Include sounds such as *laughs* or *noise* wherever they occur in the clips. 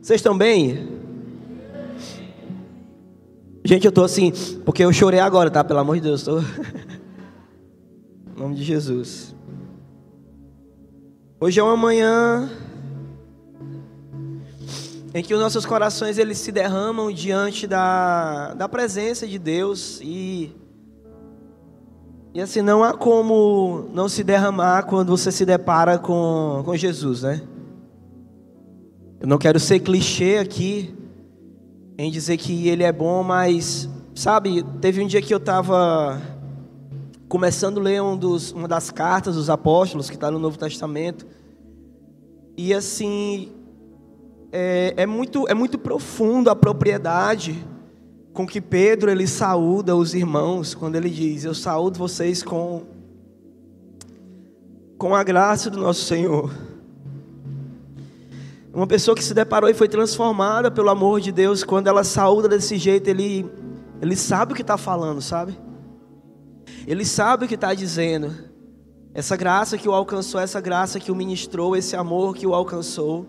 Vocês estão bem? Gente, eu tô assim, porque eu chorei agora, tá? Pelo amor de Deus, tô... *laughs* em nome de Jesus. Hoje é uma manhã em que os nossos corações eles se derramam diante da, da presença de Deus e e assim não há como não se derramar quando você se depara com, com Jesus, né? Eu não quero ser clichê aqui em dizer que ele é bom, mas sabe, teve um dia que eu estava começando a ler um dos, uma das cartas dos apóstolos que está no Novo Testamento e assim é, é, muito, é muito profundo a propriedade com que Pedro ele saúda os irmãos quando ele diz: Eu saúdo vocês com, com a graça do nosso Senhor. Uma pessoa que se deparou e foi transformada pelo amor de Deus, quando ela saúda desse jeito, ele, ele sabe o que está falando, sabe? Ele sabe o que está dizendo. Essa graça que o alcançou, essa graça que o ministrou, esse amor que o alcançou.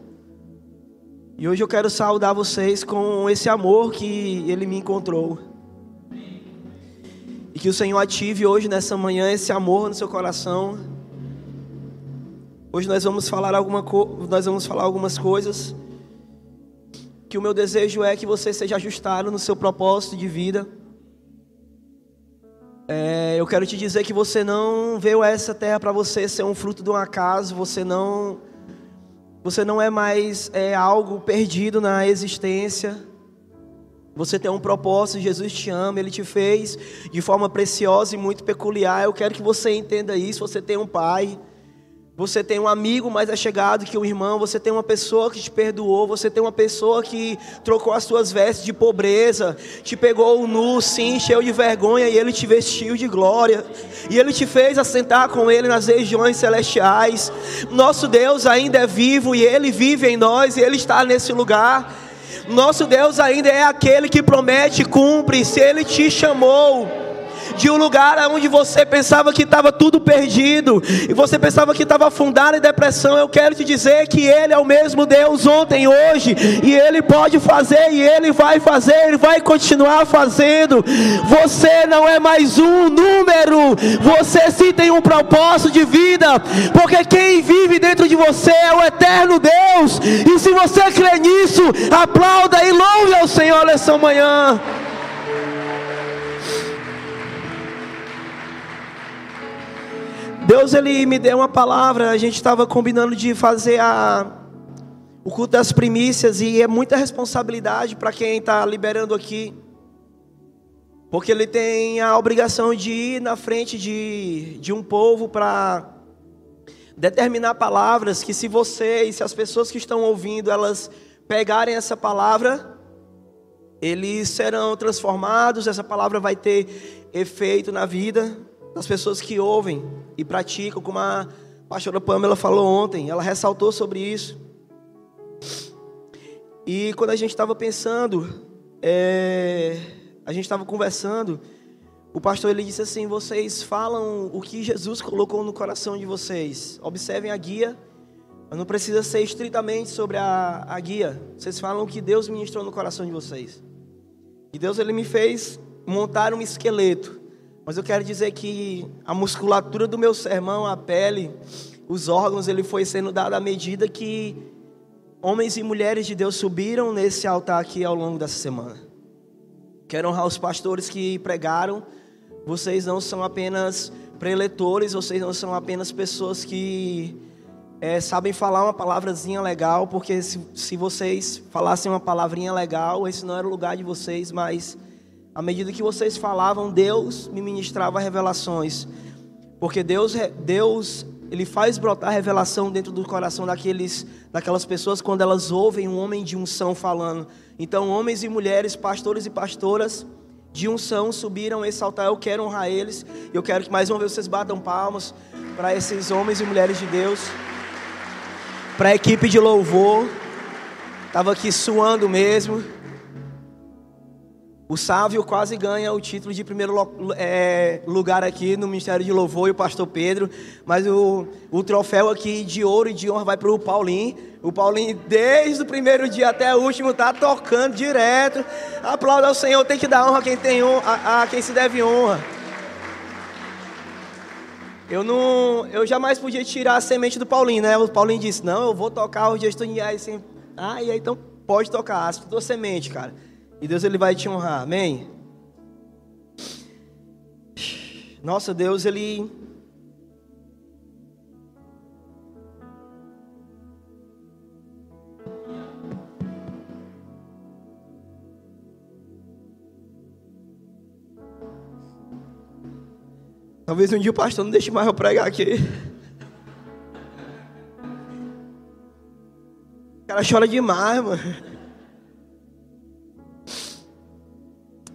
E hoje eu quero saudar vocês com esse amor que Ele me encontrou. E que o Senhor ative hoje, nessa manhã, esse amor no seu coração. Hoje nós vamos falar, alguma nós vamos falar algumas coisas. Que o meu desejo é que você seja ajustado no seu propósito de vida. É, eu quero te dizer que você não veio essa terra para você ser um fruto de um acaso. Você não você não é mais é, algo perdido na existência. Você tem um propósito, Jesus te ama, Ele te fez de forma preciosa e muito peculiar. Eu quero que você entenda isso. Você tem um pai, você tem um amigo mais achegado que um irmão, você tem uma pessoa que te perdoou, você tem uma pessoa que trocou as suas vestes de pobreza, te pegou nu, sim, cheio de vergonha, e ele te vestiu de glória, e ele te fez assentar com ele nas regiões celestiais. Nosso Deus ainda é vivo e ele vive em nós, e ele está nesse lugar. Nosso Deus ainda é aquele que promete e cumpre, se ele te chamou de um lugar onde você pensava que estava tudo perdido, e você pensava que estava afundado em depressão, eu quero te dizer que Ele é o mesmo Deus ontem, hoje, e Ele pode fazer, e Ele vai fazer, Ele vai continuar fazendo. Você não é mais um número, você sim tem um propósito de vida, porque quem vive dentro de você é o eterno Deus, e se você crê nisso, aplauda e louve ao Senhor nessa manhã. Deus ele me deu uma palavra, a gente estava combinando de fazer a, o culto das primícias e é muita responsabilidade para quem está liberando aqui, porque ele tem a obrigação de ir na frente de, de um povo para determinar palavras que se você e se as pessoas que estão ouvindo elas pegarem essa palavra, eles serão transformados, essa palavra vai ter efeito na vida das pessoas que ouvem e praticam, como a pastora Pamela falou ontem, ela ressaltou sobre isso. E quando a gente estava pensando, é, a gente estava conversando, o pastor ele disse assim: vocês falam o que Jesus colocou no coração de vocês. Observem a guia, mas não precisa ser estritamente sobre a, a guia. Vocês falam o que Deus ministrou no coração de vocês. E Deus ele me fez montar um esqueleto. Mas eu quero dizer que a musculatura do meu sermão, a pele, os órgãos, ele foi sendo dado à medida que homens e mulheres de Deus subiram nesse altar aqui ao longo dessa semana. Quero honrar os pastores que pregaram. Vocês não são apenas preletores, vocês não são apenas pessoas que é, sabem falar uma palavrazinha legal, porque se, se vocês falassem uma palavrinha legal, esse não era o lugar de vocês, mas à medida que vocês falavam, Deus me ministrava revelações. Porque Deus, Deus, ele faz brotar revelação dentro do coração daqueles, daquelas pessoas quando elas ouvem um homem de unção falando. Então, homens e mulheres, pastores e pastoras de unção subiram esse altar. Eu quero honrar eles. Eu quero que mais uma vez vocês batam palmas para esses homens e mulheres de Deus. Para a equipe de louvor. Estava aqui suando mesmo. O Sávio quase ganha o título de primeiro é, lugar aqui no Ministério de Louvor e o Pastor Pedro, mas o, o troféu aqui de ouro e de honra vai para o Paulinho. O Paulinho, desde o primeiro dia até o último, tá tocando direto. Aplauda ao Senhor, tem que dar honra a quem, tem honra, a, a quem se deve honra. Eu não, eu jamais podia tirar a semente do Paulinho, né? O Paulinho disse: Não, eu vou tocar os dias. Ah, e aí então pode tocar, tua semente, cara. E Deus ele vai te honrar. Amém? Nossa, Deus ele Talvez um dia o pastor não deixe mais eu pregar aqui. O cara chora demais, mano.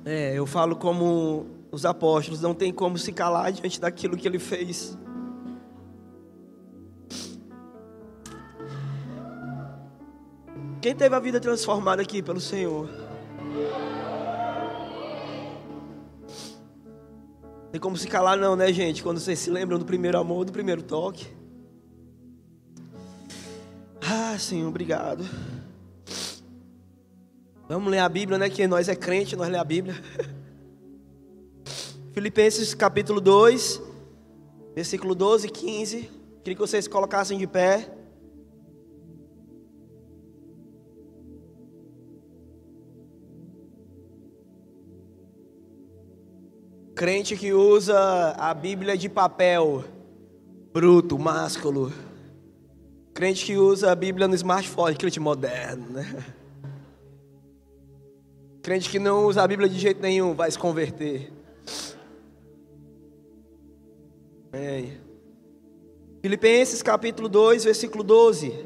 É, eu falo como os apóstolos, não tem como se calar diante daquilo que ele fez. Quem teve a vida transformada aqui pelo Senhor? Tem como se calar não, né, gente? Quando vocês se lembram do primeiro amor, do primeiro toque. Ah, Senhor, obrigado. Vamos ler a Bíblia, né? Que nós é crente, nós lê a Bíblia. *laughs* Filipenses capítulo 2, versículo 12 e 15. Queria que vocês colocassem de pé. Crente que usa a Bíblia de papel, bruto, másculo. Crente que usa a Bíblia no smartphone, crente moderno, né? *laughs* Crente que não usa a Bíblia de jeito nenhum vai se converter. Amém. Filipenses capítulo 2, versículo 12.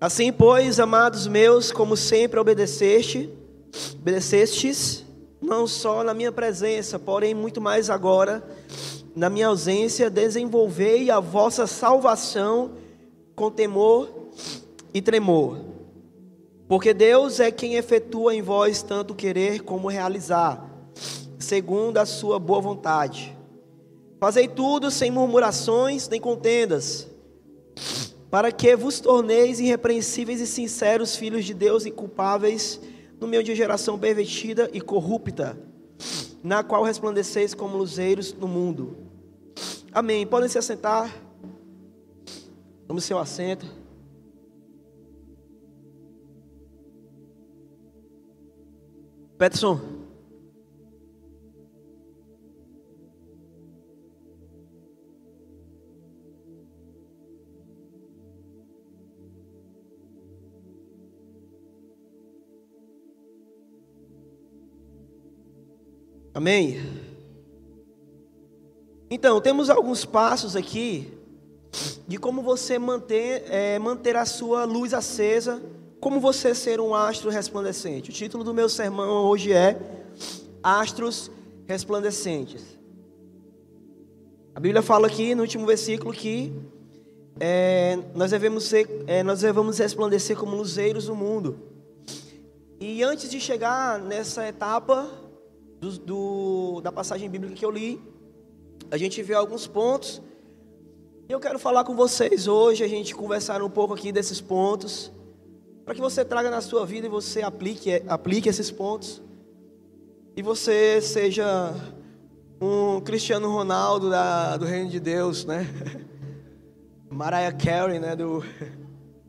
Assim, pois, amados meus, como sempre obedeceste, obedecestes, não só na minha presença, porém muito mais agora, na minha ausência, desenvolvei a vossa salvação com temor e tremor. Porque Deus é quem efetua em vós tanto querer como realizar, segundo a sua boa vontade. Fazei tudo sem murmurações nem contendas, para que vos torneis irrepreensíveis e sinceros filhos de Deus inculpáveis no meio de geração pervertida e corrupta na qual resplandeceis como luzeiros no mundo. Amém. Podem se assentar. Tome seu assento. Peterson. Amém? Então, temos alguns passos aqui de como você manter, é, manter a sua luz acesa, como você ser um astro resplandecente. O título do meu sermão hoje é Astros Resplandecentes. A Bíblia fala aqui no último versículo que é, nós, devemos ser, é, nós devemos resplandecer como luzeiros no mundo. E antes de chegar nessa etapa, do, do, da passagem bíblica que eu li, a gente vê alguns pontos. E eu quero falar com vocês hoje, a gente conversar um pouco aqui desses pontos, para que você traga na sua vida e você aplique, aplique esses pontos. E você seja um Cristiano Ronaldo da, do Reino de Deus, né? *laughs* Mariah Carey, né? Do...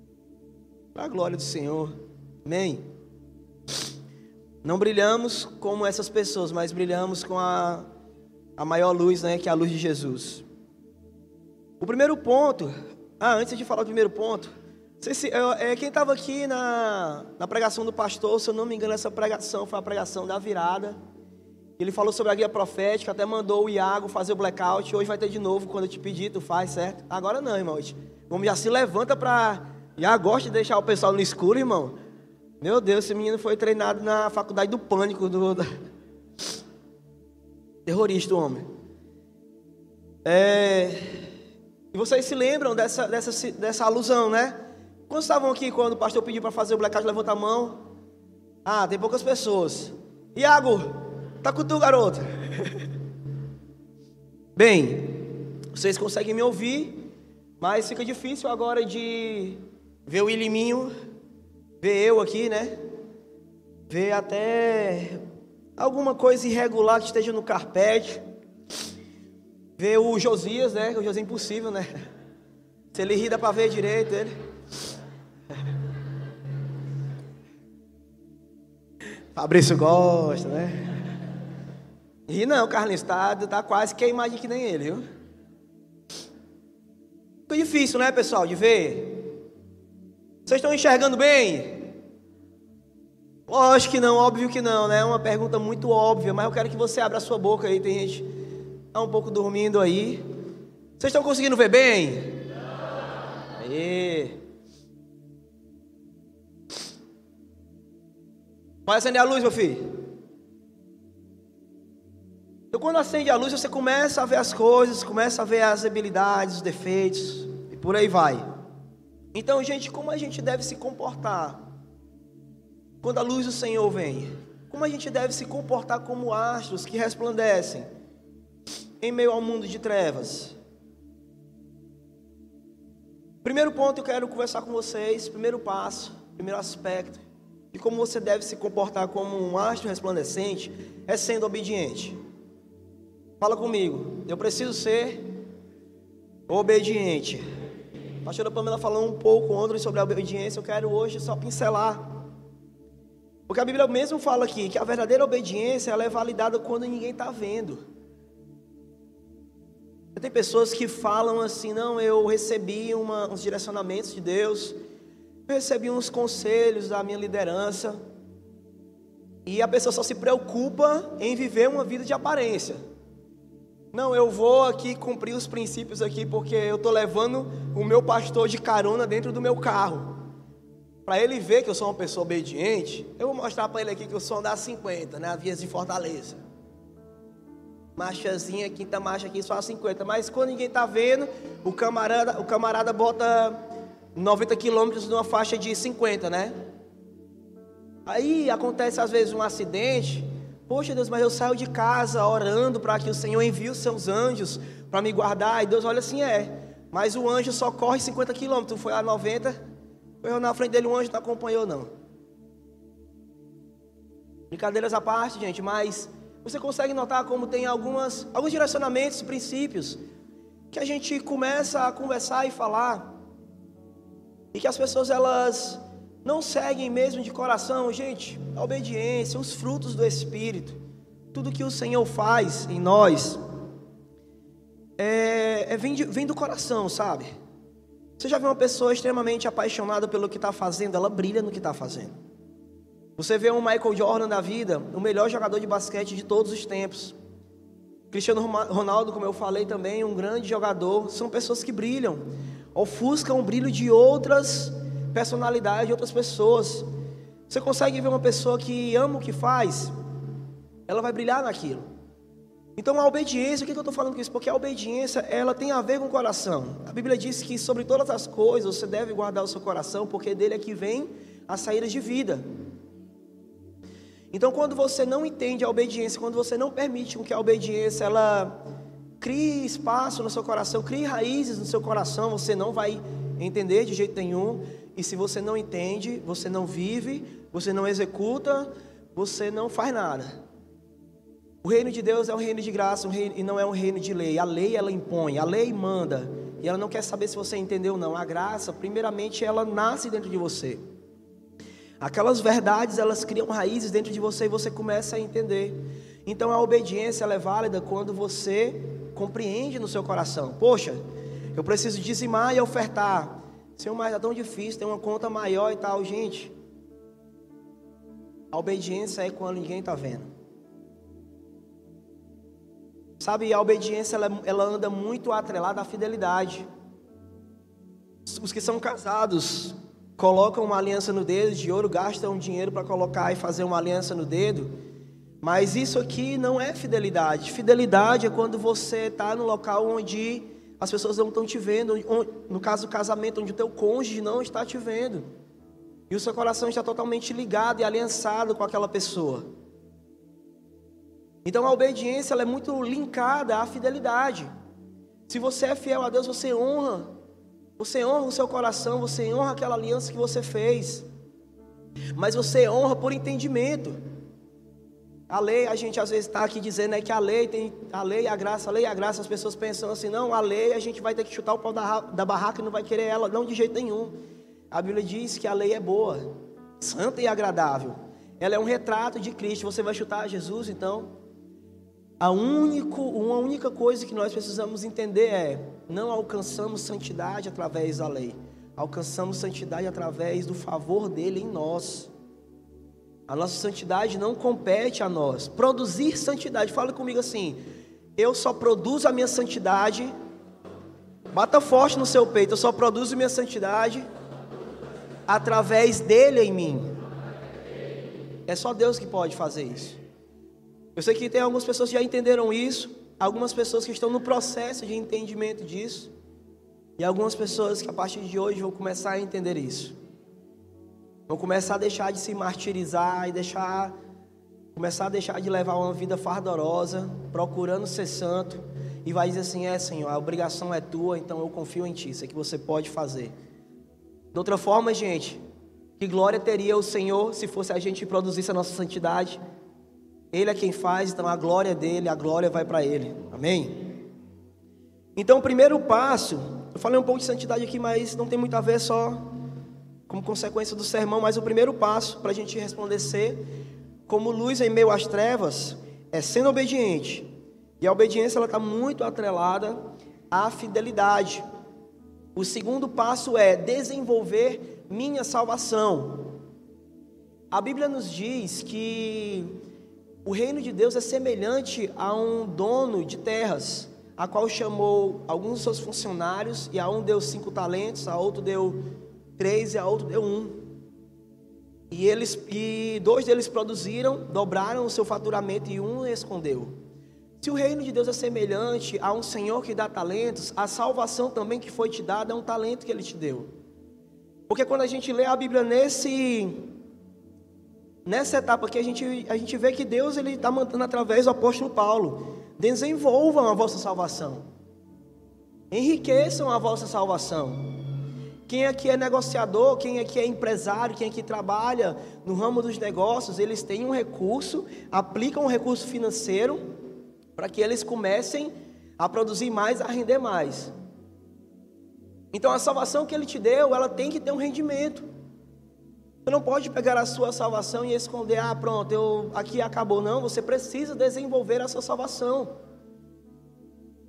*laughs* Para a glória do Senhor. Amém. Não brilhamos como essas pessoas, mas brilhamos com a, a maior luz, né, que é a luz de Jesus. O primeiro ponto, ah, antes de falar o primeiro ponto, se, é, quem estava aqui na, na pregação do pastor, se eu não me engano, essa pregação foi a pregação da virada. Ele falou sobre a guia profética, até mandou o Iago fazer o blackout. Hoje vai ter de novo, quando eu te pedir, tu faz, certo? Agora não, irmão. Vamos já se levanta para. Já gosta de deixar o pessoal no escuro, irmão. Meu Deus, esse menino foi treinado na faculdade do pânico do, do... terrorista, o homem. É... E vocês se lembram dessa, dessa, dessa alusão, né? Quantos estavam aqui quando o pastor pediu para fazer o blackout? Levanta a mão. Ah, tem poucas pessoas. Iago, tá com tu, garoto. *laughs* Bem, vocês conseguem me ouvir, mas fica difícil agora de ver o Iliminho, ver eu aqui, né? Ver até alguma coisa irregular que esteja no carpete. Ver o Josias, né? O Josias é impossível, né? Se ele ri, dá para ver direito ele. Fabrício gosta, né? E não, Carlinhos, tá, tá quase que a imagem que nem ele, viu? Ficou difícil, né, pessoal, de ver. Vocês estão enxergando bem? Lógico que não, óbvio que não, né? É uma pergunta muito óbvia, mas eu quero que você abra a sua boca aí. Tem gente tá um pouco dormindo aí. Vocês estão conseguindo ver bem? Aí. Vai acender a luz, meu filho. Então, quando acende a luz, você começa a ver as coisas, começa a ver as habilidades, os defeitos, e por aí vai. Então, gente, como a gente deve se comportar quando a luz do Senhor vem? Como a gente deve se comportar como astros que resplandecem em meio ao mundo de trevas? Primeiro ponto eu quero conversar com vocês, primeiro passo, primeiro aspecto de como você deve se comportar como um astro resplandecente é sendo obediente. Fala comigo. Eu preciso ser obediente. A pastora Pamela falou um pouco ontem sobre a obediência. Eu quero hoje só pincelar. Porque a Bíblia mesmo fala aqui que a verdadeira obediência ela é validada quando ninguém está vendo. Tem pessoas que falam assim, não, eu recebi uma, uns direcionamentos de Deus, eu recebi uns conselhos da minha liderança, e a pessoa só se preocupa em viver uma vida de aparência. Não, eu vou aqui cumprir os princípios aqui porque eu estou levando o meu pastor de carona dentro do meu carro. Para ele ver que eu sou uma pessoa obediente, eu vou mostrar para ele aqui que eu sou andar 50, né? Vias de Fortaleza. Marchazinha, quinta marcha aqui só a 50. Mas quando ninguém está vendo, o camarada, o camarada bota 90 quilômetros numa faixa de 50, né? Aí acontece às vezes um acidente, Poxa Deus, mas eu saio de casa orando para que o Senhor envie os seus anjos para me guardar. E Deus olha assim, é. Mas o anjo só corre 50 quilômetros. Foi a 90. Foi na frente dele, o anjo não acompanhou, não. Brincadeiras à parte, gente, mas você consegue notar como tem algumas, alguns direcionamentos, princípios, que a gente começa a conversar e falar, e que as pessoas elas não seguem mesmo de coração, gente, a obediência, os frutos do Espírito, tudo que o Senhor faz em nós, é, é vem, de, vem do coração, sabe? Você já viu uma pessoa extremamente apaixonada pelo que está fazendo, ela brilha no que está fazendo. Você vê um Michael Jordan da vida, o melhor jogador de basquete de todos os tempos. Cristiano Ronaldo, como eu falei também, um grande jogador. São pessoas que brilham, ofuscam o brilho de outras personalidade de outras pessoas. Você consegue ver uma pessoa que ama o que faz, ela vai brilhar naquilo. Então a obediência, o que eu estou falando com isso? Porque a obediência, ela tem a ver com o coração. A Bíblia diz que sobre todas as coisas você deve guardar o seu coração, porque dele é que vem as saídas de vida. Então quando você não entende a obediência, quando você não permite que a obediência ela crie espaço no seu coração, crie raízes no seu coração, você não vai entender de jeito nenhum. E se você não entende, você não vive, você não executa, você não faz nada. O reino de Deus é um reino de graça um reino, e não é um reino de lei. A lei ela impõe, a lei manda. E ela não quer saber se você entendeu ou não. A graça, primeiramente, ela nasce dentro de você. Aquelas verdades, elas criam raízes dentro de você e você começa a entender. Então a obediência é válida quando você compreende no seu coração. Poxa, eu preciso dizimar e ofertar. Senhor, mas é tão difícil, tem uma conta maior e tal, gente. A obediência é quando ninguém está vendo. Sabe, a obediência ela, ela anda muito atrelada à fidelidade. Os que são casados colocam uma aliança no dedo de ouro, gastam dinheiro para colocar e fazer uma aliança no dedo. Mas isso aqui não é fidelidade. Fidelidade é quando você está no local onde as pessoas não estão te vendo, no caso do casamento, onde o teu cônjuge não está te vendo. E o seu coração está totalmente ligado e aliançado com aquela pessoa. Então a obediência é muito linkada à fidelidade. Se você é fiel a Deus, você honra. Você honra o seu coração, você honra aquela aliança que você fez. Mas você honra por entendimento. A lei, a gente às vezes está aqui dizendo é que a lei tem a lei a graça, a lei a graça, as pessoas pensam assim, não, a lei a gente vai ter que chutar o pau da, da barraca e não vai querer ela, não de jeito nenhum. A Bíblia diz que a lei é boa, santa e agradável. Ela é um retrato de Cristo. Você vai chutar Jesus, então? A único, uma única coisa que nós precisamos entender é: não alcançamos santidade através da lei, alcançamos santidade através do favor dele em nós. A nossa santidade não compete a nós. Produzir santidade, fala comigo assim: eu só produzo a minha santidade. Bata forte no seu peito, eu só produzo minha santidade através dele em mim. É só Deus que pode fazer isso. Eu sei que tem algumas pessoas que já entenderam isso, algumas pessoas que estão no processo de entendimento disso, e algumas pessoas que a partir de hoje vão começar a entender isso. Vão começar a deixar de se martirizar e deixar começar a deixar de levar uma vida fardorosa, procurando ser santo, e vai dizer assim: "É, Senhor, a obrigação é tua, então eu confio em ti, sei que você pode fazer". De outra forma, gente, que glória teria o Senhor se fosse a gente produzisse a nossa santidade? Ele é quem faz, então a glória é dele, a glória vai para ele. Amém? Então, o primeiro passo, eu falei um pouco de santidade aqui, mas não tem muito a ver só como consequência do sermão, mas o primeiro passo para a gente responder ser como luz em meio às trevas é sendo obediente. E a obediência ela está muito atrelada à fidelidade. O segundo passo é desenvolver minha salvação. A Bíblia nos diz que o reino de Deus é semelhante a um dono de terras, a qual chamou alguns dos seus funcionários, e a um deu cinco talentos, a outro deu três e a outro deu um. E, eles, e dois deles produziram, dobraram o seu faturamento e um escondeu. Se o reino de Deus é semelhante a um Senhor que dá talentos, a salvação também que foi te dada é um talento que Ele te deu. Porque quando a gente lê a Bíblia nesse nessa etapa aqui, a gente, a gente vê que Deus ele está mandando através do apóstolo Paulo: desenvolvam a vossa salvação, enriqueçam a vossa salvação. Quem aqui é negociador, quem aqui é empresário, quem aqui trabalha no ramo dos negócios, eles têm um recurso, aplicam um recurso financeiro para que eles comecem a produzir mais, a render mais. Então a salvação que ele te deu, ela tem que ter um rendimento. Você não pode pegar a sua salvação e esconder, ah, pronto, eu aqui acabou. Não, você precisa desenvolver a sua salvação.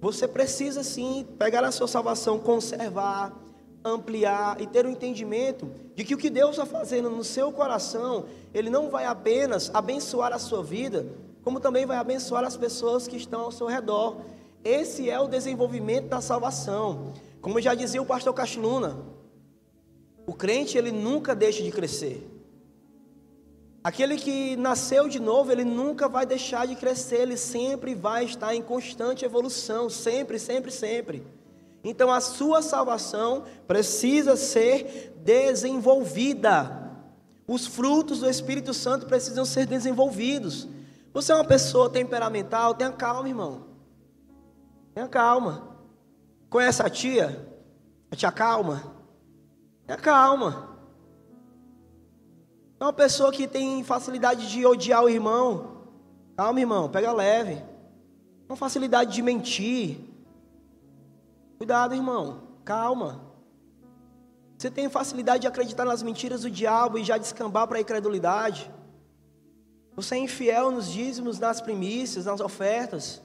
Você precisa sim pegar a sua salvação, conservar, ampliar e ter o um entendimento de que o que Deus está fazendo no seu coração, Ele não vai apenas abençoar a sua vida, como também vai abençoar as pessoas que estão ao seu redor. Esse é o desenvolvimento da salvação. Como já dizia o pastor Castiluna, o crente ele nunca deixa de crescer. Aquele que nasceu de novo, ele nunca vai deixar de crescer, ele sempre vai estar em constante evolução, sempre, sempre, sempre. Então a sua salvação precisa ser desenvolvida. Os frutos do Espírito Santo precisam ser desenvolvidos. Você é uma pessoa temperamental, tenha calma, irmão. Tenha calma. Conhece a tia? A tia calma? Tenha calma. É uma pessoa que tem facilidade de odiar o irmão. Calma, irmão, pega leve. Uma facilidade de mentir. Cuidado, irmão. Calma. Você tem facilidade de acreditar nas mentiras do diabo e já descambar para a incredulidade. Você é infiel nos dízimos, nas primícias, nas ofertas.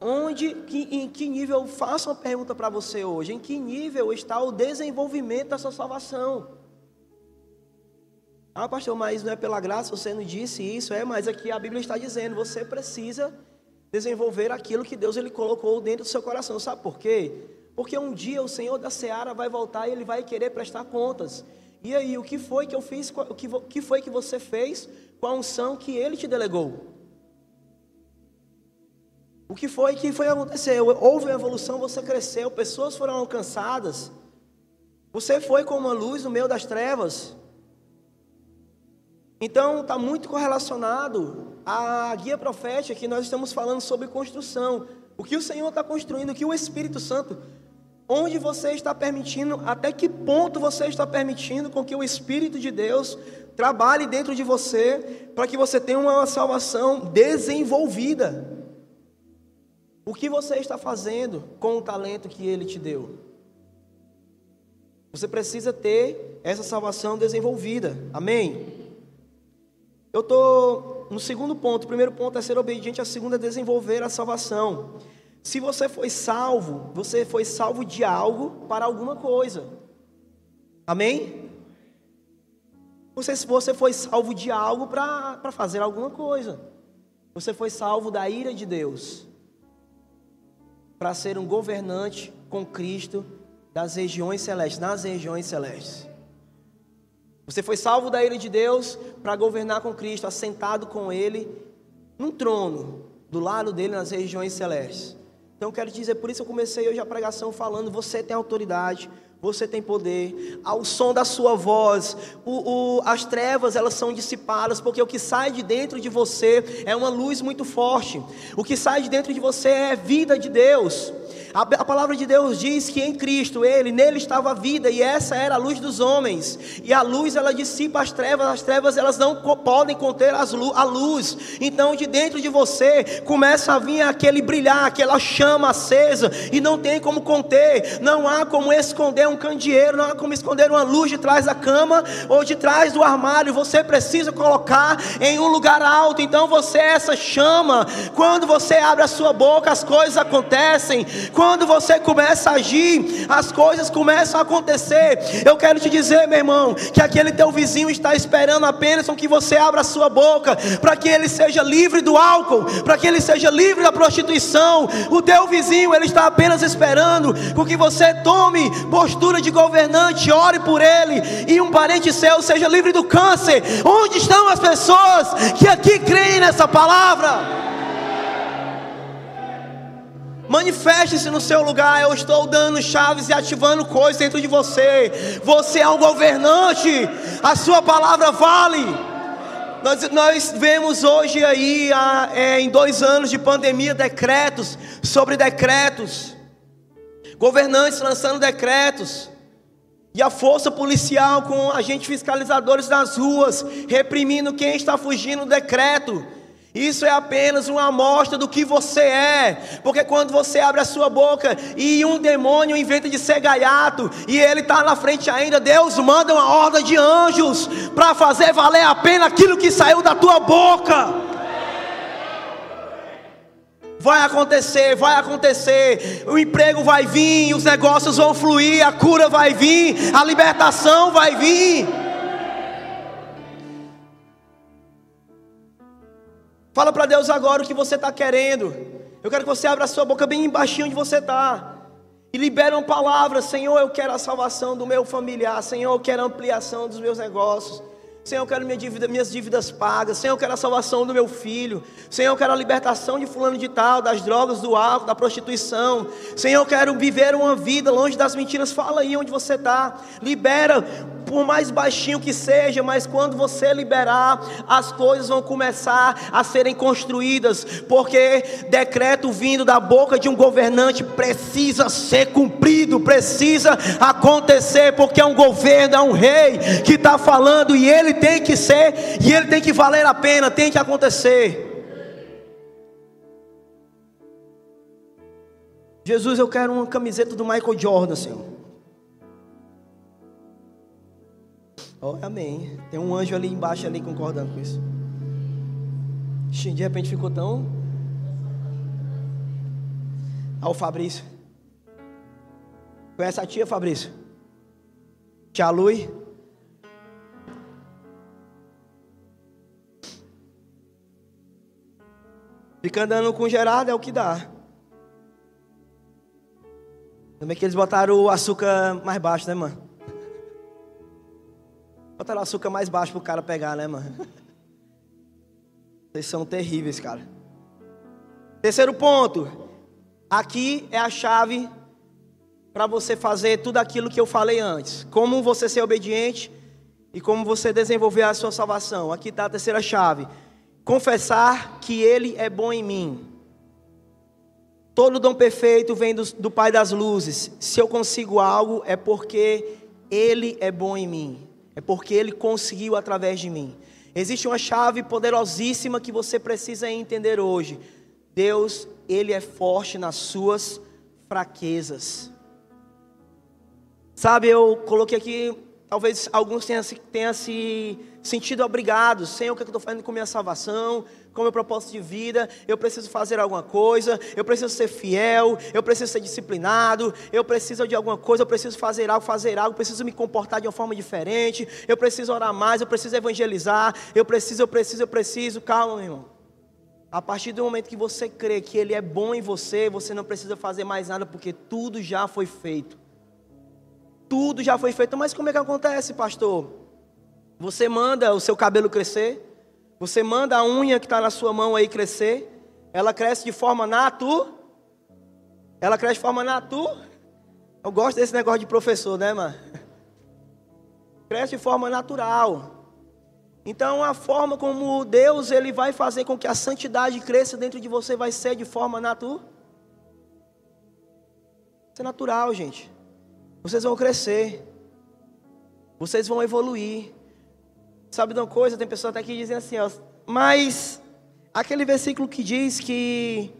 Onde, que, em que nível, faço uma pergunta para você hoje, em que nível está o desenvolvimento da sua salvação? Ah, pastor, mas não é pela graça, você não disse isso, é, mas aqui a Bíblia está dizendo, você precisa desenvolver aquilo que Deus ele colocou dentro do seu coração. Sabe por quê? Porque um dia o Senhor da Seara vai voltar e ele vai querer prestar contas. E aí, o que foi que eu fiz, o que, foi que você fez com a unção que ele te delegou? O que foi que foi acontecer? Houve uma evolução, você cresceu, pessoas foram alcançadas. Você foi como uma luz no meio das trevas. Então, está muito correlacionado à guia profética que nós estamos falando sobre construção. O que o Senhor está construindo, o que o Espírito Santo, onde você está permitindo, até que ponto você está permitindo com que o Espírito de Deus trabalhe dentro de você, para que você tenha uma salvação desenvolvida. O que você está fazendo com o talento que Ele te deu? Você precisa ter essa salvação desenvolvida. Amém? Eu estou no segundo ponto. O primeiro ponto é ser obediente, a segunda é desenvolver a salvação. Se você foi salvo, você foi salvo de algo para alguma coisa. Amém? Você, você foi salvo de algo para fazer alguma coisa. Você foi salvo da ira de Deus para ser um governante com Cristo das regiões celestes, nas regiões celestes. Você foi salvo da ira de Deus para governar com Cristo, assentado com Ele num trono, do lado dele nas regiões celestes. Então eu quero dizer, por isso eu comecei hoje a pregação falando: você tem autoridade, você tem poder, ao som da sua voz, o, o, as trevas elas são dissipadas, porque o que sai de dentro de você é uma luz muito forte, o que sai de dentro de você é vida de Deus. A, a, palavra de Deus diz que em Cristo, Ele, nele estava a vida, e essa era a luz dos homens. E a luz, ela dissipa as trevas, as trevas, elas não podem conter as, a luz. Então, de dentro de você, começa a vir aquele brilhar, aquela chama acesa, e não tem como conter, não há como esconder candeeiro, não há como esconder uma luz de trás da cama ou de trás do armário. Você precisa colocar em um lugar alto. Então, você é essa chama. Quando você abre a sua boca, as coisas acontecem. Quando você começa a agir, as coisas começam a acontecer. Eu quero te dizer, meu irmão, que aquele teu vizinho está esperando apenas que você abra a sua boca, para que ele seja livre do álcool, para que ele seja livre da prostituição. O teu vizinho, ele está apenas esperando com que você tome postura de governante, ore por ele, e um parente seu seja livre do câncer. Onde estão as pessoas que aqui creem nessa palavra? Manifeste-se no seu lugar. Eu estou dando chaves e ativando coisas dentro de você. Você é um governante. A sua palavra vale. Nós, nós vemos hoje aí, é, em dois anos de pandemia, decretos sobre decretos. Governantes lançando decretos. E a força policial com agentes fiscalizadores nas ruas, reprimindo quem está fugindo do decreto. Isso é apenas uma amostra do que você é, porque quando você abre a sua boca e um demônio inventa de ser gaiato e ele está na frente ainda, Deus manda uma horda de anjos para fazer valer a pena aquilo que saiu da tua boca. Vai acontecer, vai acontecer. O emprego vai vir, os negócios vão fluir, a cura vai vir, a libertação vai vir. Fala para Deus agora o que você está querendo. Eu quero que você abra a sua boca bem embaixo onde você está. E libere uma palavra, Senhor, eu quero a salvação do meu familiar, Senhor, eu quero a ampliação dos meus negócios. Senhor, eu quero minha dívida, minhas dívidas pagas. Senhor, eu quero a salvação do meu filho. Senhor, eu quero a libertação de fulano de tal, das drogas, do álcool, da prostituição. Senhor, eu quero viver uma vida longe das mentiras. Fala aí onde você está. Libera, por mais baixinho que seja, mas quando você liberar, as coisas vão começar a serem construídas. Porque decreto vindo da boca de um governante precisa ser cumprido, precisa acontecer, porque é um governo, é um rei que está falando e ele tem que ser, e ele tem que valer a pena, tem que acontecer. Jesus, eu quero uma camiseta do Michael Jordan, Senhor. Oh, amém. Tem um anjo ali embaixo ali concordando com isso. De repente ficou tão. Ah, o Fabrício. Conhece a tia, Fabrício? Tia Lui? Fica andando com Gerardo é o que dá. Também que eles botaram o açúcar mais baixo, né, mano? Botaram o açúcar mais baixo pro cara pegar, né, mano? *laughs* Vocês são terríveis, cara. Terceiro ponto. Aqui é a chave para você fazer tudo aquilo que eu falei antes. Como você ser obediente e como você desenvolver a sua salvação. Aqui está a terceira chave. Confessar que Ele é bom em mim. Todo dom perfeito vem do, do Pai das luzes. Se eu consigo algo, é porque Ele é bom em mim. É porque Ele conseguiu através de mim. Existe uma chave poderosíssima que você precisa entender hoje. Deus, Ele é forte nas suas fraquezas. Sabe, eu coloquei aqui, talvez alguns tenham, se sentido obrigados. Senhor, o que eu estou fazendo com minha salvação? Com meu propósito de vida? Eu preciso fazer alguma coisa? Eu preciso ser fiel? Eu preciso ser disciplinado? Eu preciso de alguma coisa? Eu preciso fazer algo, fazer algo? Eu preciso me comportar de uma forma diferente? Eu preciso orar mais? Eu preciso evangelizar? Eu preciso, eu preciso, eu preciso. Calma, meu irmão. A partir do momento que você crê que Ele é bom em você, você não precisa fazer mais nada, porque tudo já foi feito. Tudo já foi feito. Mas como é que acontece, pastor? Você manda o seu cabelo crescer, você manda a unha que está na sua mão aí crescer, ela cresce de forma natu. Ela cresce de forma natu. Eu gosto desse negócio de professor, né, mano? *laughs* Cresce de forma natural. Então a forma como Deus ele vai fazer com que a santidade cresça dentro de você vai ser de forma natural. Isso é natural, gente. Vocês vão crescer. Vocês vão evoluir. Sabe de uma coisa? Tem pessoas até que dizem assim, ó, mas aquele versículo que diz que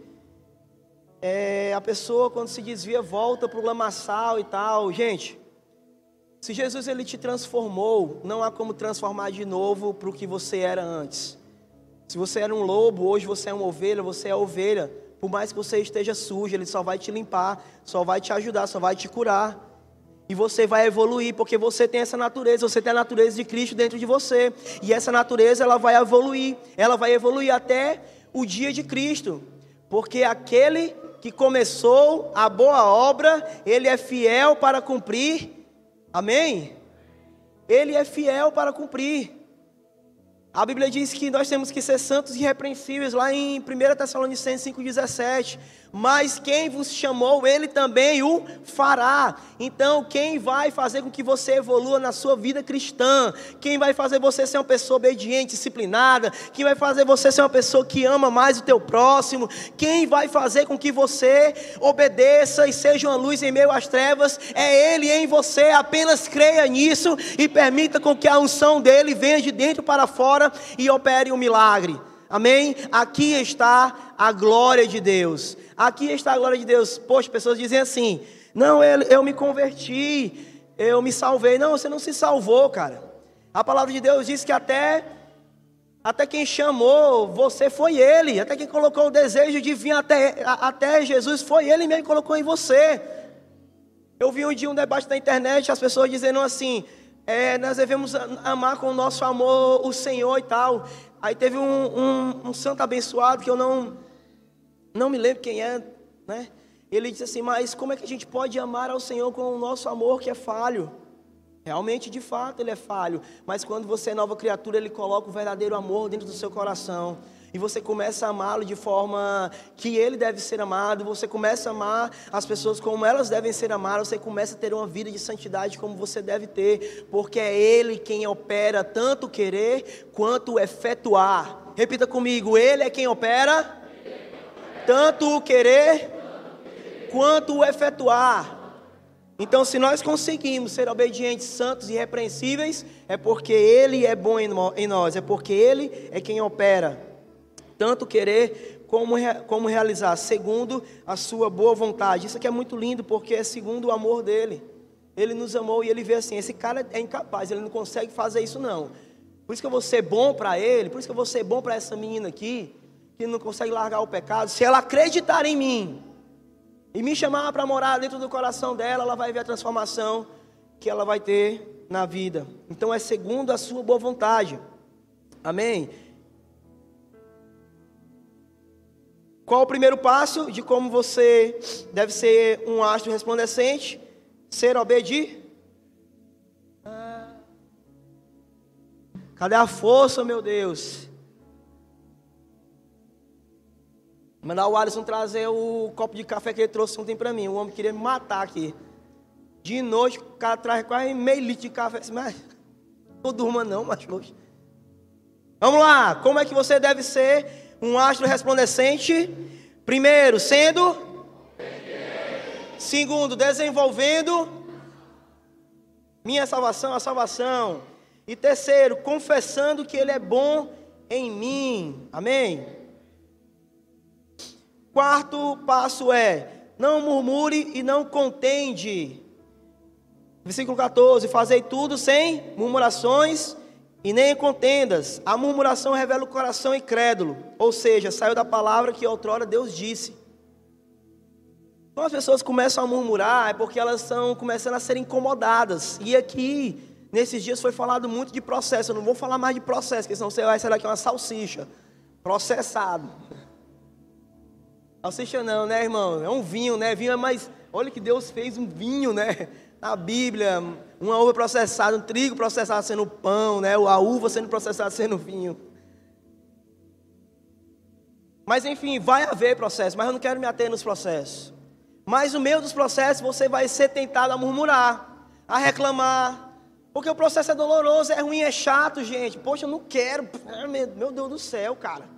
é, a pessoa quando se desvia volta para o lamaçal e tal. Gente, se Jesus ele te transformou, não há como transformar de novo para o que você era antes. Se você era um lobo, hoje você é uma ovelha, você é ovelha. Por mais que você esteja sujo, ele só vai te limpar, só vai te ajudar, só vai te curar. E você vai evoluir, porque você tem essa natureza, você tem a natureza de Cristo dentro de você. E essa natureza ela vai evoluir, ela vai evoluir até o dia de Cristo. Porque aquele que começou a boa obra, ele é fiel para cumprir. Amém? Ele é fiel para cumprir. A Bíblia diz que nós temos que ser santos e irrepreensíveis, lá em 1 Tessalonicenses 5,17 mas quem vos chamou, ele também o fará. Então, quem vai fazer com que você evolua na sua vida cristã? Quem vai fazer você ser uma pessoa obediente, disciplinada? Quem vai fazer você ser uma pessoa que ama mais o teu próximo? Quem vai fazer com que você obedeça e seja uma luz em meio às trevas? É ele em você. Apenas creia nisso e permita com que a unção dele venha de dentro para fora e opere um milagre. Amém? Aqui está a glória de Deus. Aqui está a glória de Deus. Poxa, pessoas dizem assim: não, eu, eu me converti, eu me salvei. Não, você não se salvou, cara. A palavra de Deus diz que até até quem chamou você foi Ele, até quem colocou o desejo de vir até, até Jesus foi Ele mesmo que colocou em você. Eu vi um dia um debate na internet, as pessoas dizendo assim: é, nós devemos amar com o nosso amor o Senhor e tal. Aí teve um, um, um, santo abençoado que eu não, não me lembro quem é, né? Ele disse assim: Mas como é que a gente pode amar ao Senhor com o nosso amor que é falho? Realmente, de fato, ele é falho. Mas quando você é nova criatura, ele coloca o verdadeiro amor dentro do seu coração e você começa a amá-lo de forma que ele deve ser amado, você começa a amar as pessoas como elas devem ser amadas, você começa a ter uma vida de santidade como você deve ter, porque é ele quem opera tanto querer quanto efetuar. Repita comigo: ele é quem opera tanto o querer quanto o efetuar. Então, se nós conseguimos ser obedientes, santos e irrepreensíveis, é porque Ele é bom em nós, é porque Ele é quem opera tanto querer como, como realizar, segundo a sua boa vontade. Isso aqui é muito lindo, porque é segundo o amor dele. Ele nos amou e ele vê assim: esse cara é incapaz, ele não consegue fazer isso, não. Por isso que eu vou ser bom para ele, por isso que eu vou ser bom para essa menina aqui, que não consegue largar o pecado. Se ela acreditar em mim e me chamar para morar dentro do coração dela, ela vai ver a transformação que ela vai ter na vida. Então é segundo a sua boa vontade. Amém? Qual o primeiro passo de como você deve ser um astro resplandecente? Ser obediente. Cadê a força, meu Deus? Mandar o Alisson trazer o copo de café que ele trouxe ontem para mim. O homem queria me matar aqui. De noite, o cara traz quase meio litro de café. Mas não durma não, mas hoje. Vamos lá. Como é que você deve ser um astro resplandecente? Primeiro, sendo. Segundo, desenvolvendo. Minha salvação, a salvação. E terceiro, confessando que Ele é bom em mim. Amém? Quarto passo é: não murmure e não contende. Versículo 14: Fazei tudo sem murmurações e nem contendas. A murmuração revela o coração incrédulo, ou seja, saiu da palavra que outrora Deus disse. Quando as pessoas começam a murmurar, é porque elas estão começando a ser incomodadas. E aqui, nesses dias, foi falado muito de processo. Eu não vou falar mais de processo, porque senão você vai sair daqui uma salsicha. Processado. Salsicha não, né, irmão? É um vinho, né? Vinho é mais. Olha que Deus fez um vinho, né? Na Bíblia, uma uva processada, um trigo processado sendo pão, né? A uva sendo processada *laughs* sendo vinho. Mas enfim, vai haver processo, mas eu não quero me ater nos processos. Mas no meio dos processos você vai ser tentado a murmurar, a reclamar. Porque o processo é doloroso, é ruim, é chato, gente. Poxa, eu não quero. Meu Deus do céu, cara.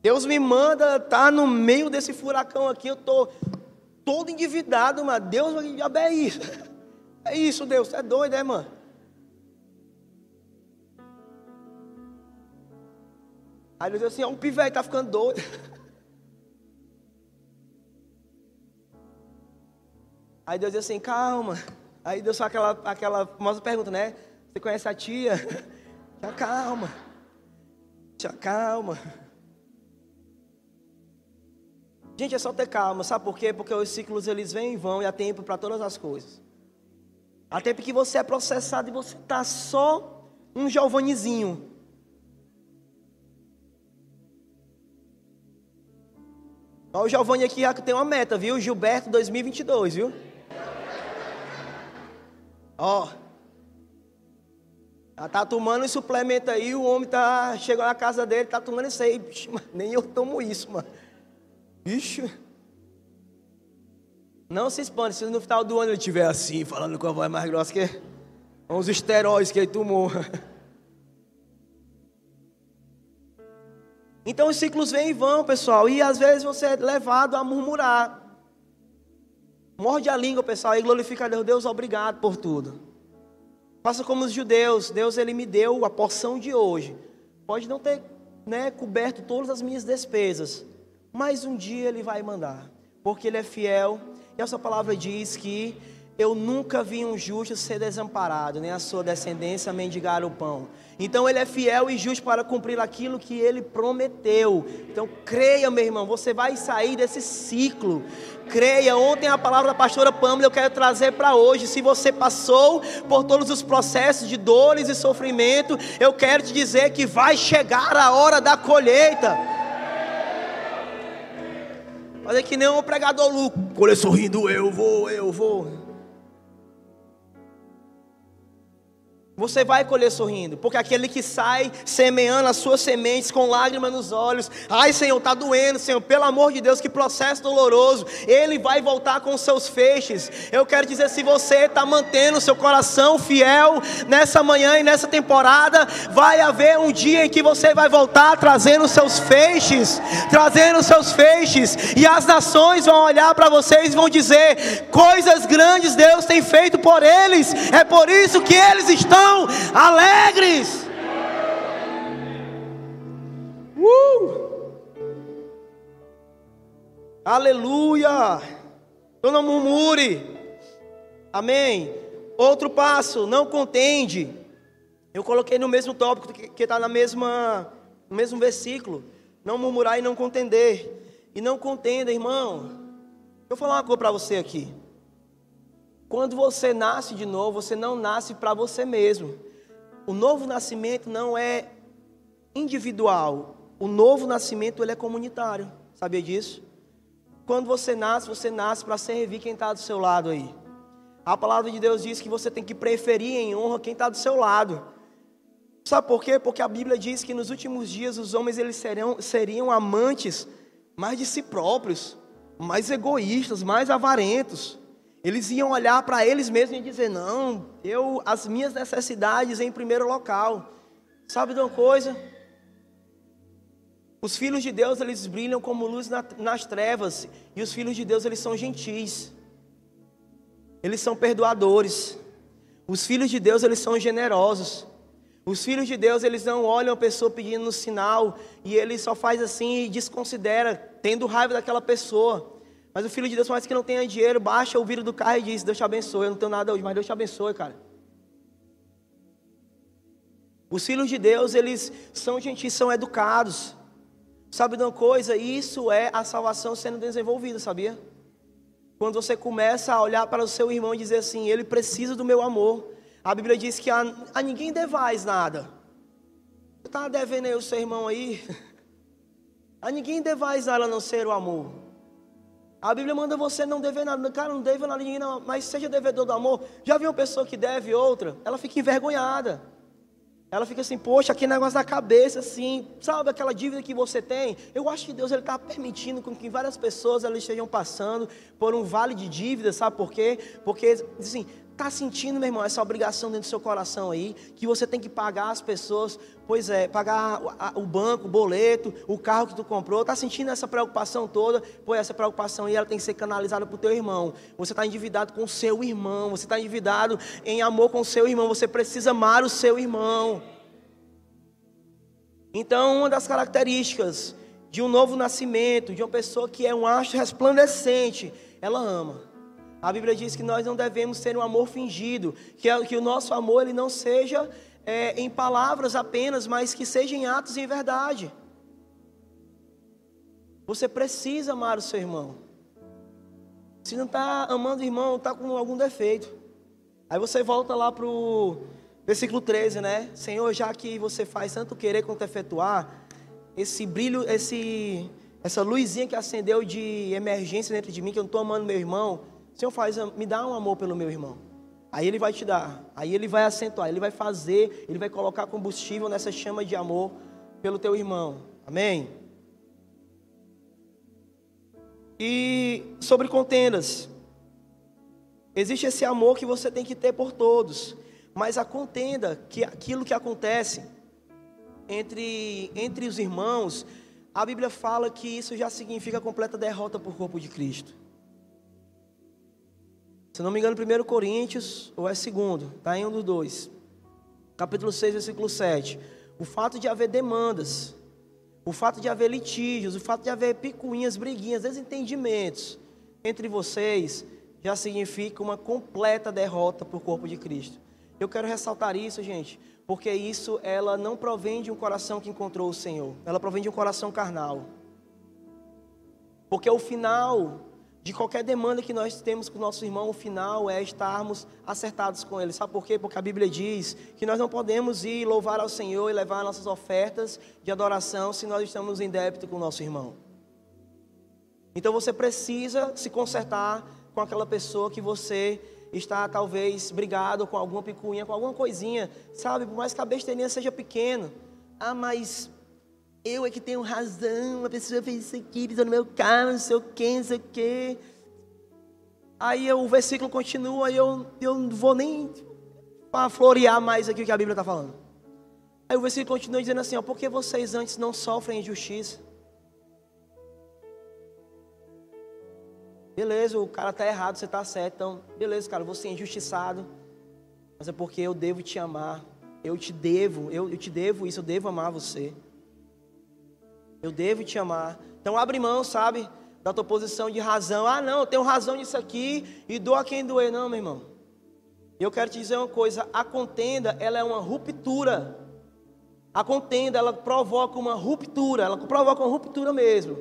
Deus me manda estar tá no meio desse furacão aqui, eu estou todo endividado, mas Deus, diabo é isso? *laughs* É isso, Deus, você é doido, é, mano? Aí Deus diz assim, ó, um pivete está ficando doido. *laughs* Aí Deus diz assim, calma. Aí Deus faz aquela, aquela famosa pergunta, né? Você conhece a tia? *laughs* Já calma. Já calma. Gente, é só ter calma, sabe por quê? Porque os ciclos eles vêm e vão e há tempo para todas as coisas. Há tempo que você é processado e você está só um Giovanizinho. Ó, o Giovanni aqui já tem uma meta, viu? Gilberto 2022, viu? Ó. Ela tá tomando esse suplemento aí, o homem tá chegou na casa dele, tá tomando isso aí. Nem eu tomo isso, mano. Bicho. Não se espante se no final do ano ele estiver assim, falando com a voz mais grossa que os esteróides que ele tomou. *laughs* Então os ciclos vêm e vão, pessoal, e às vezes você é levado a murmurar. Morde a língua, pessoal, e glorifica a Deus. Deus, obrigado por tudo. Faça como os judeus. Deus, ele me deu a porção de hoje. Pode não ter né, coberto todas as minhas despesas, mas um dia Ele vai mandar, porque Ele é fiel, e a sua palavra diz que eu nunca vi um justo ser desamparado, nem a sua descendência mendigar o pão. Então ele é fiel e justo para cumprir aquilo que ele prometeu. Então creia, meu irmão, você vai sair desse ciclo. Creia, ontem a palavra da pastora Pamela eu quero trazer para hoje. Se você passou por todos os processos de dores e sofrimento, eu quero te dizer que vai chegar a hora da colheita. Fazer que nem um pregador louco. Colher sorrindo, eu vou, eu vou. Você vai colher sorrindo, porque aquele que sai semeando as suas sementes com lágrimas nos olhos, ai Senhor, está doendo, Senhor, pelo amor de Deus, que processo doloroso, ele vai voltar com seus feixes. Eu quero dizer, se você está mantendo seu coração fiel nessa manhã e nessa temporada, vai haver um dia em que você vai voltar trazendo seus feixes, trazendo seus feixes, e as nações vão olhar para vocês e vão dizer: coisas grandes Deus tem feito por eles, é por isso que eles estão alegres. Uh! Aleluia! Então não murmure. Amém. Outro passo, não contende. Eu coloquei no mesmo tópico que está na mesma, no mesmo versículo. Não murmurar e não contender. E não contenda, irmão. Deixa eu falar uma coisa para você aqui. Quando você nasce de novo, você não nasce para você mesmo. O novo nascimento não é individual. O novo nascimento ele é comunitário. Sabia disso? Quando você nasce, você nasce para servir quem está do seu lado aí. A palavra de Deus diz que você tem que preferir em honra quem está do seu lado. Sabe por quê? Porque a Bíblia diz que nos últimos dias os homens eles serão, seriam amantes mais de si próprios, mais egoístas, mais avarentos. Eles iam olhar para eles mesmos e dizer: Não, eu, as minhas necessidades em primeiro local. Sabe de uma coisa? Os filhos de Deus, eles brilham como luz nas trevas. E os filhos de Deus, eles são gentis. Eles são perdoadores. Os filhos de Deus, eles são generosos. Os filhos de Deus, eles não olham a pessoa pedindo no sinal e ele só faz assim e desconsidera, tendo raiva daquela pessoa. Mas o filho de Deus, mais que não tenha dinheiro, baixa o vidro do carro e diz: Deus te abençoe. Eu não tenho nada hoje, mas Deus te abençoe, cara. Os filhos de Deus, eles são gentis, são educados. Sabe de uma coisa? Isso é a salvação sendo desenvolvida, sabia? Quando você começa a olhar para o seu irmão e dizer assim: Ele precisa do meu amor. A Bíblia diz que a, a ninguém devais nada. Você está devendo aí o seu irmão aí? *laughs* A ninguém devais nada a não ser o amor. A Bíblia manda você não dever nada. Cara, não deve nada ninguém, não, mas seja devedor do amor. Já viu uma pessoa que deve outra? Ela fica envergonhada. Ela fica assim, poxa, aquele negócio da cabeça, assim, sabe aquela dívida que você tem? Eu acho que Deus está permitindo com que várias pessoas elas estejam passando por um vale de dívida, sabe por quê? Porque, assim, Está sentindo, meu irmão, essa obrigação dentro do seu coração aí, que você tem que pagar as pessoas, pois é, pagar o banco, o boleto, o carro que tu comprou, está sentindo essa preocupação toda, pois essa preocupação aí ela tem que ser canalizada para o teu irmão. Você está endividado com o seu irmão, você está endividado em amor com o seu irmão, você precisa amar o seu irmão. Então, uma das características de um novo nascimento, de uma pessoa que é um astro resplandecente, ela ama. A Bíblia diz que nós não devemos ter um amor fingido, que, é, que o nosso amor ele não seja é, em palavras apenas, mas que seja em atos e em verdade. Você precisa amar o seu irmão. Se não está amando o irmão, está com algum defeito. Aí você volta lá para o versículo 13, né? Senhor, já que você faz tanto querer quanto efetuar, esse brilho, esse, essa luzinha que acendeu de emergência dentro de mim, que eu não estou amando meu irmão, Senhor, faz, me dá um amor pelo meu irmão. Aí ele vai te dar, aí ele vai acentuar, ele vai fazer, ele vai colocar combustível nessa chama de amor pelo teu irmão. Amém? E sobre contendas, existe esse amor que você tem que ter por todos, mas a contenda, que aquilo que acontece entre, entre os irmãos, a Bíblia fala que isso já significa completa derrota por corpo de Cristo. Se não me engano, 1 Coríntios, ou é segundo, está em um dos dois. Capítulo 6, versículo 7. O fato de haver demandas, o fato de haver litígios, o fato de haver picuinhas, briguinhas, desentendimentos entre vocês, já significa uma completa derrota para o corpo de Cristo. Eu quero ressaltar isso, gente, porque isso ela não provém de um coração que encontrou o Senhor, ela provém de um coração carnal. Porque o final de qualquer demanda que nós temos com o nosso irmão, o final é estarmos acertados com ele. Sabe por quê? Porque a Bíblia diz que nós não podemos ir louvar ao Senhor e levar nossas ofertas de adoração se nós estamos em débito com o nosso irmão. Então você precisa se consertar com aquela pessoa que você está talvez brigado com alguma picuinha, com alguma coisinha, sabe? Por mais que a besteirinha seja pequena. Ah, mas eu é que tenho razão, a pessoa fez isso aqui, pisou no meu carro, não sei o que, não sei o que. Aí eu, o versículo continua e eu, eu não vou nem florear mais aqui o que a Bíblia está falando. Aí o versículo continua dizendo assim: ó, porque vocês antes não sofrem injustiça? Beleza, o cara está errado, você está certo. Então, beleza, cara, você é injustiçado. Mas é porque eu devo te amar. Eu te devo, eu, eu te devo isso, eu devo amar você. Eu devo te amar. Então abre mão, sabe? Da tua posição de razão. Ah, não, eu tenho razão nisso aqui e dou a quem doer. Não, meu irmão. Eu quero te dizer uma coisa. A contenda, ela é uma ruptura. A contenda, ela provoca uma ruptura. Ela provoca uma ruptura mesmo.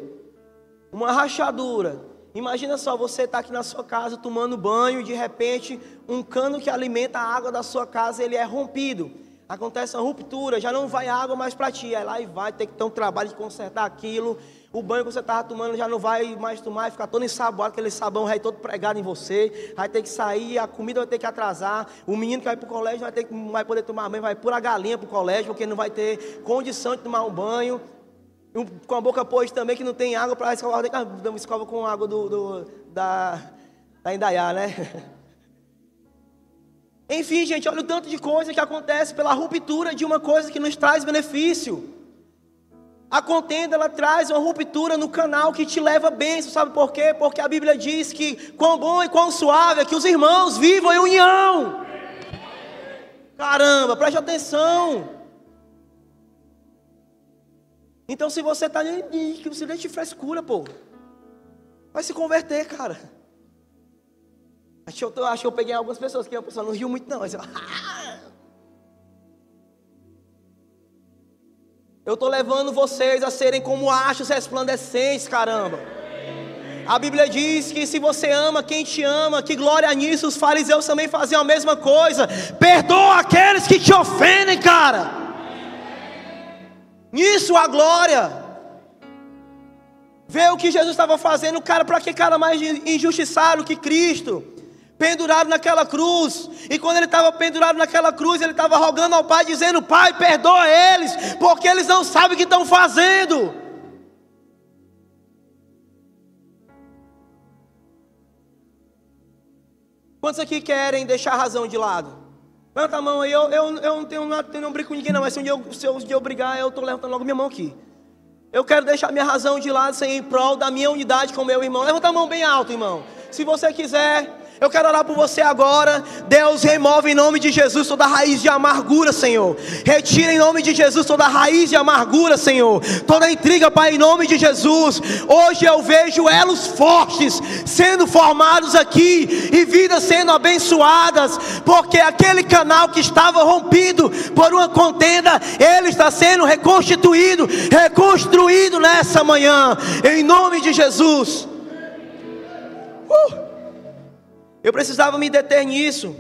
Uma rachadura. Imagina só, você está aqui na sua casa tomando banho e de repente um cano que alimenta a água da sua casa, ele é rompido acontece uma ruptura, já não vai água mais para ti. Aí lá e vai ter que ter um trabalho de consertar aquilo. O banho que você estava tomando já não vai mais tomar e ficar todo ensaboado, aquele sabão vai todo pregado em você. Vai ter que sair, a comida vai ter que atrasar. O menino que vai para o colégio vai, ter que, vai poder tomar banho, vai pôr a galinha para o colégio, porque não vai ter condição de tomar um banho. com a boca podre também, que não tem água para escovar. Escova com água do, do, da, da Indaiá, né? *laughs* Enfim, gente, olha o tanto de coisa que acontece pela ruptura de uma coisa que nos traz benefício. A contenda ela traz uma ruptura no canal que te leva a bênção, sabe por quê? Porque a Bíblia diz que quão bom e quão suave é que os irmãos vivam em união. Caramba, preste atenção. Então, se você está deixa de frescura, pô, vai se converter, cara. Acho eu, acho que eu peguei algumas pessoas que a pessoa não riu muito, não. Eu, Eu estou levando vocês a serem como achos resplandecentes, caramba. A Bíblia diz que se você ama quem te ama, que glória nisso, os fariseus também faziam a mesma coisa. Perdoa aqueles que te ofendem, cara. Nisso a glória. Vê o que Jesus estava fazendo, cara, para que cara mais injustiçado que Cristo? Pendurado naquela cruz. E quando ele estava pendurado naquela cruz, ele estava rogando ao Pai, dizendo: Pai, perdoa eles, porque eles não sabem o que estão fazendo. Quantos aqui querem deixar a razão de lado? Levanta a mão aí, eu, eu, eu não tenho nada, não brinco com ninguém não, mas se um dia eu, se um dia eu brigar, eu estou levantando logo minha mão aqui. Eu quero deixar minha razão de lado sem em prol da minha unidade com meu irmão. Levanta a mão bem alto, irmão. Se você quiser, eu quero orar por você agora. Deus, remove em nome de Jesus toda raiz de amargura, Senhor. Retira em nome de Jesus toda raiz de amargura, Senhor. Toda intriga, Pai, em nome de Jesus. Hoje eu vejo elos fortes sendo formados aqui e vidas sendo abençoadas, porque aquele canal que estava rompido por uma contenda, ele está sendo reconstituído, reconstruído nessa manhã, em nome de Jesus. Uh! Eu precisava me deter nisso.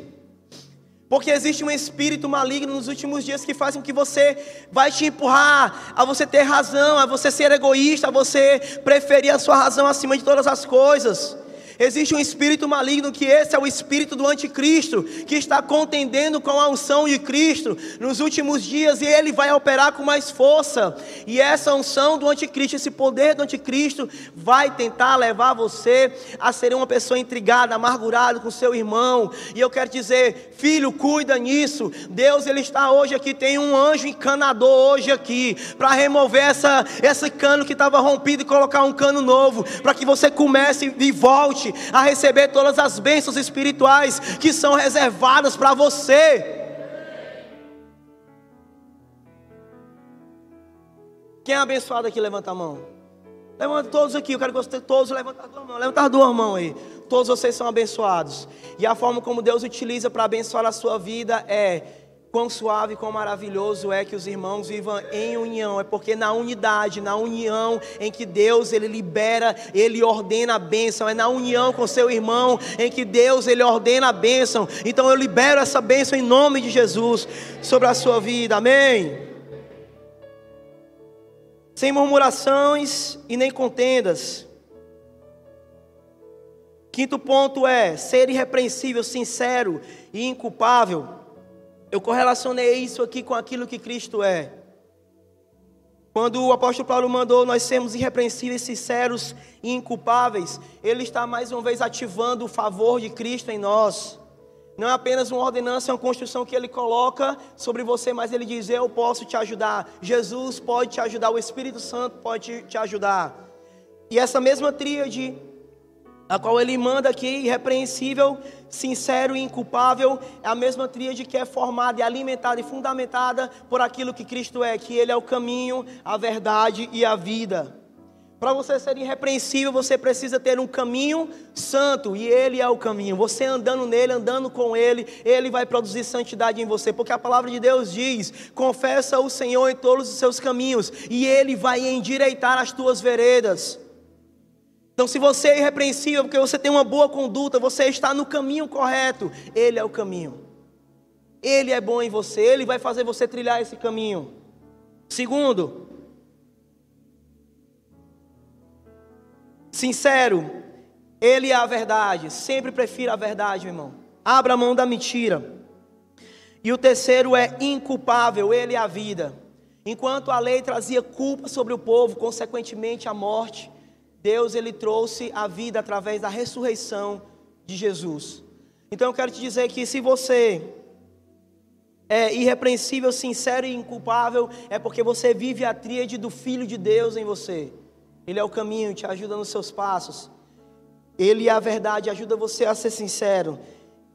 Porque existe um espírito maligno nos últimos dias que faz com que você vai te empurrar a você ter razão, a você ser egoísta, a você preferir a sua razão acima de todas as coisas. Existe um espírito maligno que esse é o espírito do anticristo, que está contendendo com a unção de Cristo nos últimos dias e ele vai operar com mais força. E essa unção do anticristo, esse poder do anticristo vai tentar levar você a ser uma pessoa intrigada, amargurada com seu irmão. E eu quero dizer, filho, cuida nisso. Deus ele está hoje aqui, tem um anjo encanador hoje aqui para remover essa esse cano que estava rompido e colocar um cano novo, para que você comece e volte a receber todas as bênçãos espirituais que são reservadas para você. Quem é abençoado aqui, levanta a mão. Levanta todos aqui, eu quero que você todos levantem a tua mão. Levanta as duas mãos aí. Todos vocês são abençoados. E a forma como Deus utiliza para abençoar a sua vida é Quão suave, quão maravilhoso é que os irmãos vivam em união. É porque na unidade, na união em que Deus ele libera, ele ordena a bênção. É na união com seu irmão em que Deus ele ordena a bênção. Então eu libero essa bênção em nome de Jesus sobre a sua vida. Amém. Sem murmurações e nem contendas. Quinto ponto é ser irrepreensível, sincero e inculpável. Eu correlacionei isso aqui com aquilo que Cristo é. Quando o apóstolo Paulo mandou nós sermos irrepreensíveis, sinceros e inculpáveis, ele está mais uma vez ativando o favor de Cristo em nós. Não é apenas uma ordenança, é uma construção que ele coloca sobre você, mas ele diz: Eu posso te ajudar. Jesus pode te ajudar, o Espírito Santo pode te ajudar. E essa mesma tríade a qual ele manda aqui, irrepreensível, sincero e inculpável, é a mesma tríade que é formada e alimentada e fundamentada por aquilo que Cristo é, que Ele é o caminho, a verdade e a vida. Para você ser irrepreensível, você precisa ter um caminho santo, e Ele é o caminho. Você andando nele, andando com Ele, Ele vai produzir santidade em você, porque a palavra de Deus diz: confessa o Senhor em todos os seus caminhos, e Ele vai endireitar as tuas veredas. Então, se você é irrepreensível, porque você tem uma boa conduta, você está no caminho correto, Ele é o caminho. Ele é bom em você, Ele vai fazer você trilhar esse caminho. Segundo, sincero, Ele é a verdade. Sempre prefira a verdade, meu irmão. Abra a mão da mentira. E o terceiro é inculpável, Ele é a vida. Enquanto a lei trazia culpa sobre o povo, consequentemente a morte, Deus ele trouxe a vida através da ressurreição de Jesus. Então eu quero te dizer que se você é irrepreensível, sincero e inculpável, é porque você vive a tríade do Filho de Deus em você. Ele é o caminho, te ajuda nos seus passos. Ele é a verdade, ajuda você a ser sincero.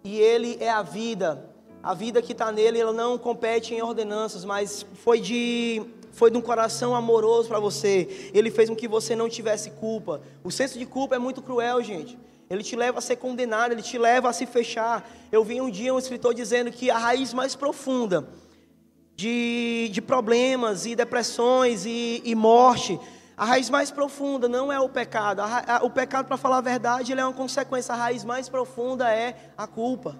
E Ele é a vida. A vida que está nele, ela não compete em ordenanças, mas foi de foi de um coração amoroso para você. Ele fez com que você não tivesse culpa. O senso de culpa é muito cruel, gente. Ele te leva a ser condenado, ele te leva a se fechar. Eu vi um dia um escritor dizendo que a raiz mais profunda de, de problemas e depressões e, e morte, a raiz mais profunda não é o pecado. A, a, o pecado, para falar a verdade, ele é uma consequência. A raiz mais profunda é a culpa.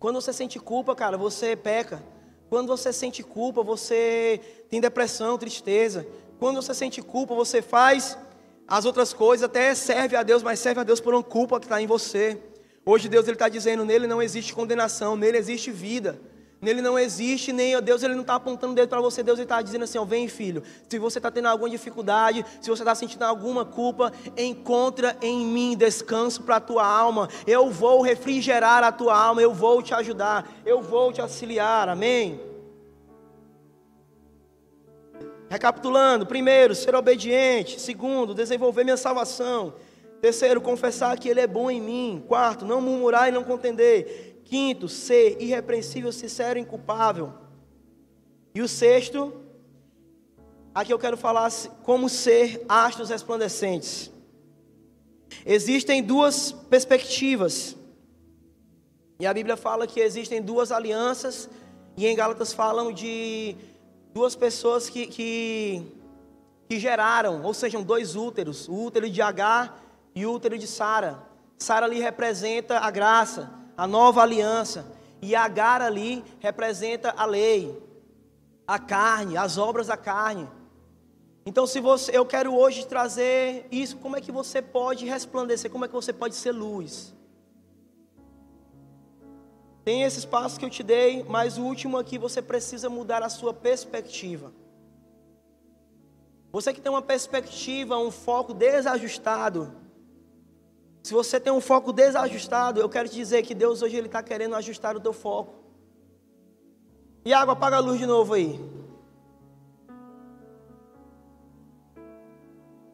Quando você sente culpa, cara, você peca. Quando você sente culpa, você tem depressão, tristeza. Quando você sente culpa, você faz as outras coisas, até serve a Deus, mas serve a Deus por uma culpa que está em você. Hoje Deus está dizendo, nele não existe condenação, nele existe vida. Nele não existe nem Deus, ele não está apontando dedo para você. Deus está dizendo assim: ó, vem filho. Se você está tendo alguma dificuldade, se você está sentindo alguma culpa, encontra em mim descanso para a tua alma. Eu vou refrigerar a tua alma. Eu vou te ajudar. Eu vou te auxiliar. Amém. Recapitulando: primeiro, ser obediente. Segundo, desenvolver minha salvação. Terceiro, confessar que Ele é bom em mim. Quarto, não murmurar e não contender. Quinto, ser irrepreensível, sincero e inculpável. E o sexto, aqui eu quero falar como ser astros resplandecentes. Existem duas perspectivas. E a Bíblia fala que existem duas alianças. E em Gálatas falam de duas pessoas que, que, que geraram, ou sejam, dois úteros: o útero de Agar e o útero de Sara. Sara ali representa a graça a nova aliança. E Agar ali representa a lei, a carne, as obras da carne. Então, se você, eu quero hoje trazer isso, como é que você pode resplandecer? Como é que você pode ser luz? Tem esses passos que eu te dei, mas o último aqui você precisa mudar a sua perspectiva. Você que tem uma perspectiva, um foco desajustado, se você tem um foco desajustado, eu quero te dizer que Deus hoje ele está querendo ajustar o teu foco. Água, apaga a luz de novo aí.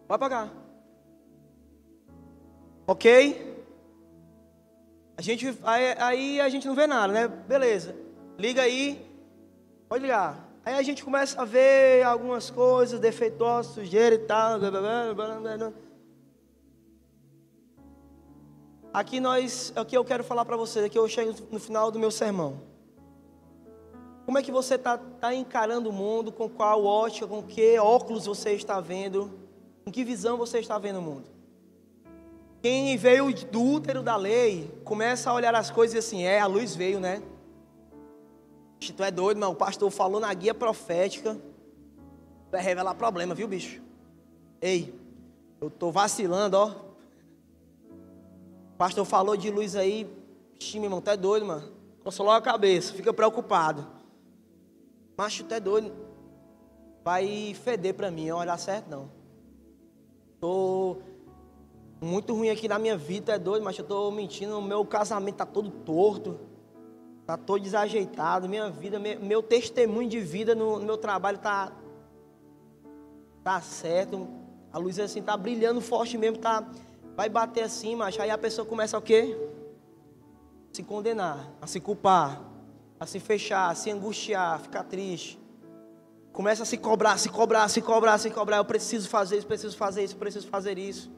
Vai apagar. Ok? A gente, aí, aí a gente não vê nada, né? Beleza. Liga aí. Pode ligar. Aí a gente começa a ver algumas coisas, defeituosas, sujeira e tal. Blá, blá, blá, Aqui nós, aqui eu quero falar para vocês, aqui eu chego no final do meu sermão. Como é que você está tá encarando o mundo? Com qual ótica, com que óculos você está vendo? Com que visão você está vendo o mundo? Quem veio do útero da lei começa a olhar as coisas assim, é, a luz veio, né? Tu é doido, mas o pastor falou na guia profética. Vai revelar problema, viu, bicho? Ei, eu tô vacilando, ó pastor falou de luz aí. Ixi, meu irmão, tu é doido, mano. Consolou a cabeça, fica preocupado. Macho, tu é doido. Vai feder pra mim, dar certo não. Tô muito ruim aqui na minha vida, é doido, mas eu tô mentindo. O meu casamento tá todo torto. Tá todo desajeitado. Minha vida, meu, testemunho de vida no meu trabalho tá. Tá certo. A luz assim tá brilhando forte mesmo, tá vai bater assim, mas aí a pessoa começa o quê? Se condenar, a se culpar, a se fechar, a se angustiar, a ficar triste. Começa a se cobrar, se cobrar, se cobrar, se cobrar. Eu preciso fazer isso, preciso fazer isso, preciso fazer isso.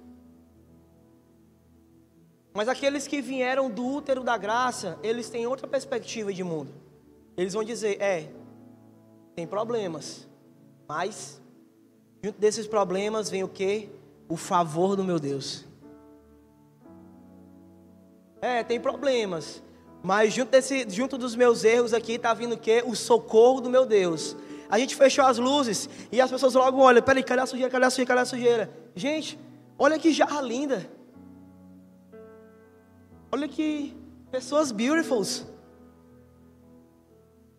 Mas aqueles que vieram do útero da graça, eles têm outra perspectiva de mundo. Eles vão dizer: é, tem problemas, mas junto desses problemas vem o que? O favor do meu Deus. É, tem problemas. Mas junto, desse, junto dos meus erros aqui está vindo o quê? O socorro do meu Deus. A gente fechou as luzes e as pessoas logo olham, peraí, cadê a sujeira, cadê a sujeira, cadê a sujeira? Gente, olha que jarra linda. Olha que pessoas beautiful.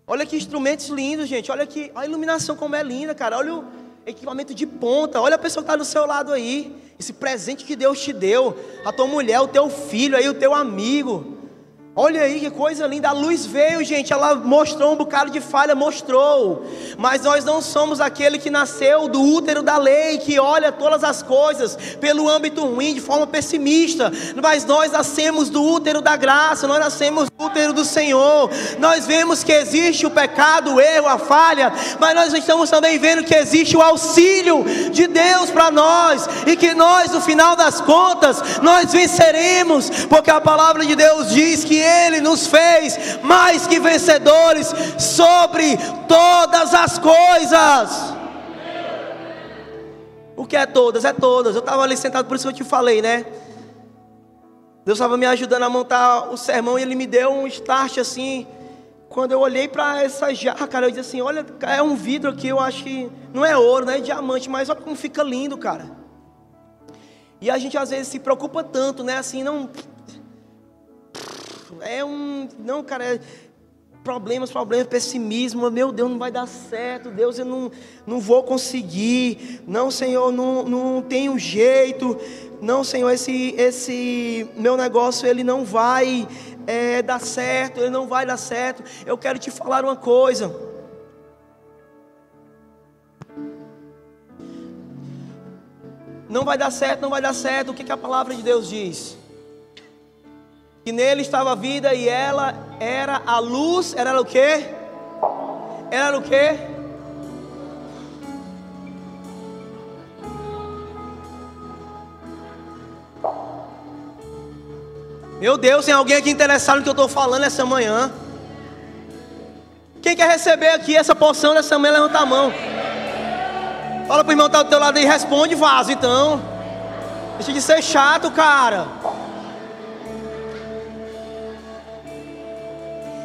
Olha que instrumentos lindos, gente. Olha que a iluminação como é linda, cara. Olha o equipamento de ponta. Olha a pessoa que está do seu lado aí. Esse presente que Deus te deu. A tua mulher, o teu filho aí, o teu amigo. Olha aí que coisa linda, a luz veio, gente, ela mostrou um bocado de falha, mostrou. Mas nós não somos aquele que nasceu do útero da lei, que olha todas as coisas pelo âmbito ruim, de forma pessimista. Mas nós nascemos do útero da graça, nós nascemos do útero do Senhor. Nós vemos que existe o pecado, o erro, a falha, mas nós estamos também vendo que existe o auxílio de Deus para nós e que nós, no final das contas, nós venceremos, porque a palavra de Deus diz que ele nos fez mais que vencedores sobre todas as coisas. O que é todas? É todas. Eu estava ali sentado, por isso que eu te falei, né? Deus estava me ajudando a montar o sermão e ele me deu um start assim. Quando eu olhei para essa jarra, cara, eu disse assim: Olha, é um vidro aqui, eu acho que não é ouro, não é diamante, mas olha como fica lindo, cara. E a gente às vezes se preocupa tanto, né? Assim, não é um. Não, cara, é problemas, problemas, pessimismo. Meu Deus, não vai dar certo. Deus, eu não, não vou conseguir. Não, Senhor, não, não tenho jeito. Não, Senhor, esse, esse meu negócio ele não vai é, dar certo. Ele não vai dar certo. Eu quero te falar uma coisa. Não vai dar certo, não vai dar certo. O que, que a palavra de Deus diz? Que nele estava a vida e ela era a luz, era o quê? Era o quê? Meu Deus, tem alguém aqui interessado no que eu estou falando essa manhã? Quem quer receber aqui essa porção dessa manhã, levanta a mão. Fala para o irmão que está do teu lado e responde vaso então. Deixa de ser chato, cara.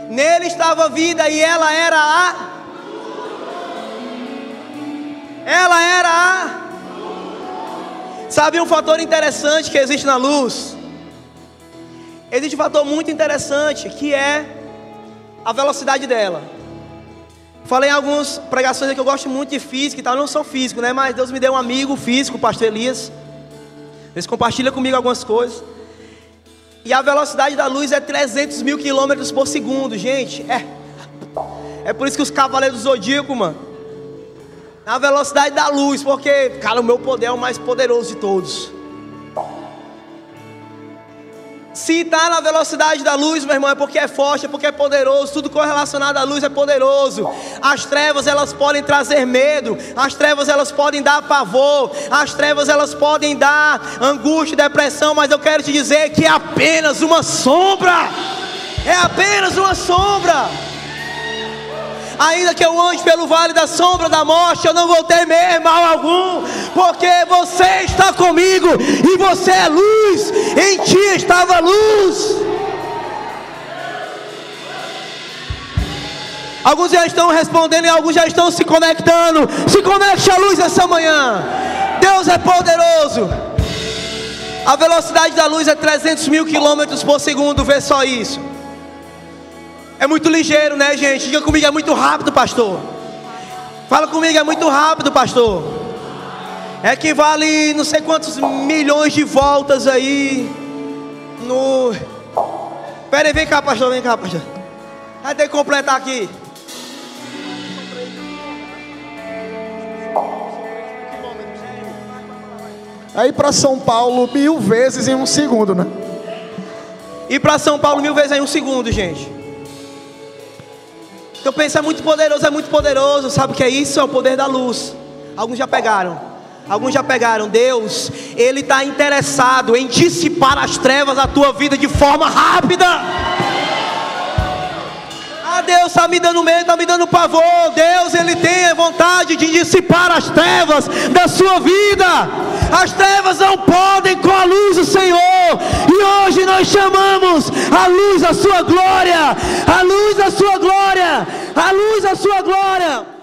Nele estava a vida e ela era a. Ela era a. Sabe um fator interessante que existe na luz? Existe um fator muito interessante que é a velocidade dela. Falei em algumas pregações que eu gosto muito de física e tal. Não sou físico, né? Mas Deus me deu um amigo físico, o pastor Elias. Eles compartilham comigo algumas coisas. E a velocidade da luz é 300 mil quilômetros por segundo, gente. É. É por isso que os cavaleiros do zodíaco, mano. A velocidade da luz, porque, cara, o meu poder é o mais poderoso de todos. Se está na velocidade da luz, meu irmão, é porque é forte, é porque é poderoso. Tudo correlacionado à luz é poderoso. As trevas elas podem trazer medo. As trevas elas podem dar pavor. As trevas elas podem dar angústia, depressão. Mas eu quero te dizer que é apenas uma sombra. É apenas uma sombra. Ainda que eu ande pelo vale da sombra da morte, eu não vou temer mal algum, porque você está comigo e você é luz, em ti estava luz. Alguns já estão respondendo e alguns já estão se conectando. Se conecte à luz essa manhã. Deus é poderoso. A velocidade da luz é 300 mil quilômetros por segundo. Vê só isso. É muito ligeiro, né, gente? Diga comigo, é muito rápido, pastor. Fala comigo, é muito rápido, pastor. Equivale não sei quantos milhões de voltas aí. No. Pera aí, vem cá, pastor, vem cá, pastor. Vai ter que completar aqui. Aí para São Paulo mil vezes em um segundo, né? E para São Paulo mil vezes em um segundo, gente. Eu penso, é muito poderoso, é muito poderoso. Sabe o que é isso? É o poder da luz. Alguns já pegaram. Alguns já pegaram. Deus, Ele está interessado em dissipar as trevas da tua vida de forma rápida. Ah, Deus está me dando medo, está me dando pavor. Deus, Ele tem vontade de dissipar as trevas da sua vida. As trevas não podem com a luz do Senhor. E hoje nós chamamos a luz da Sua glória. A luz da Sua glória. A luz da Sua glória.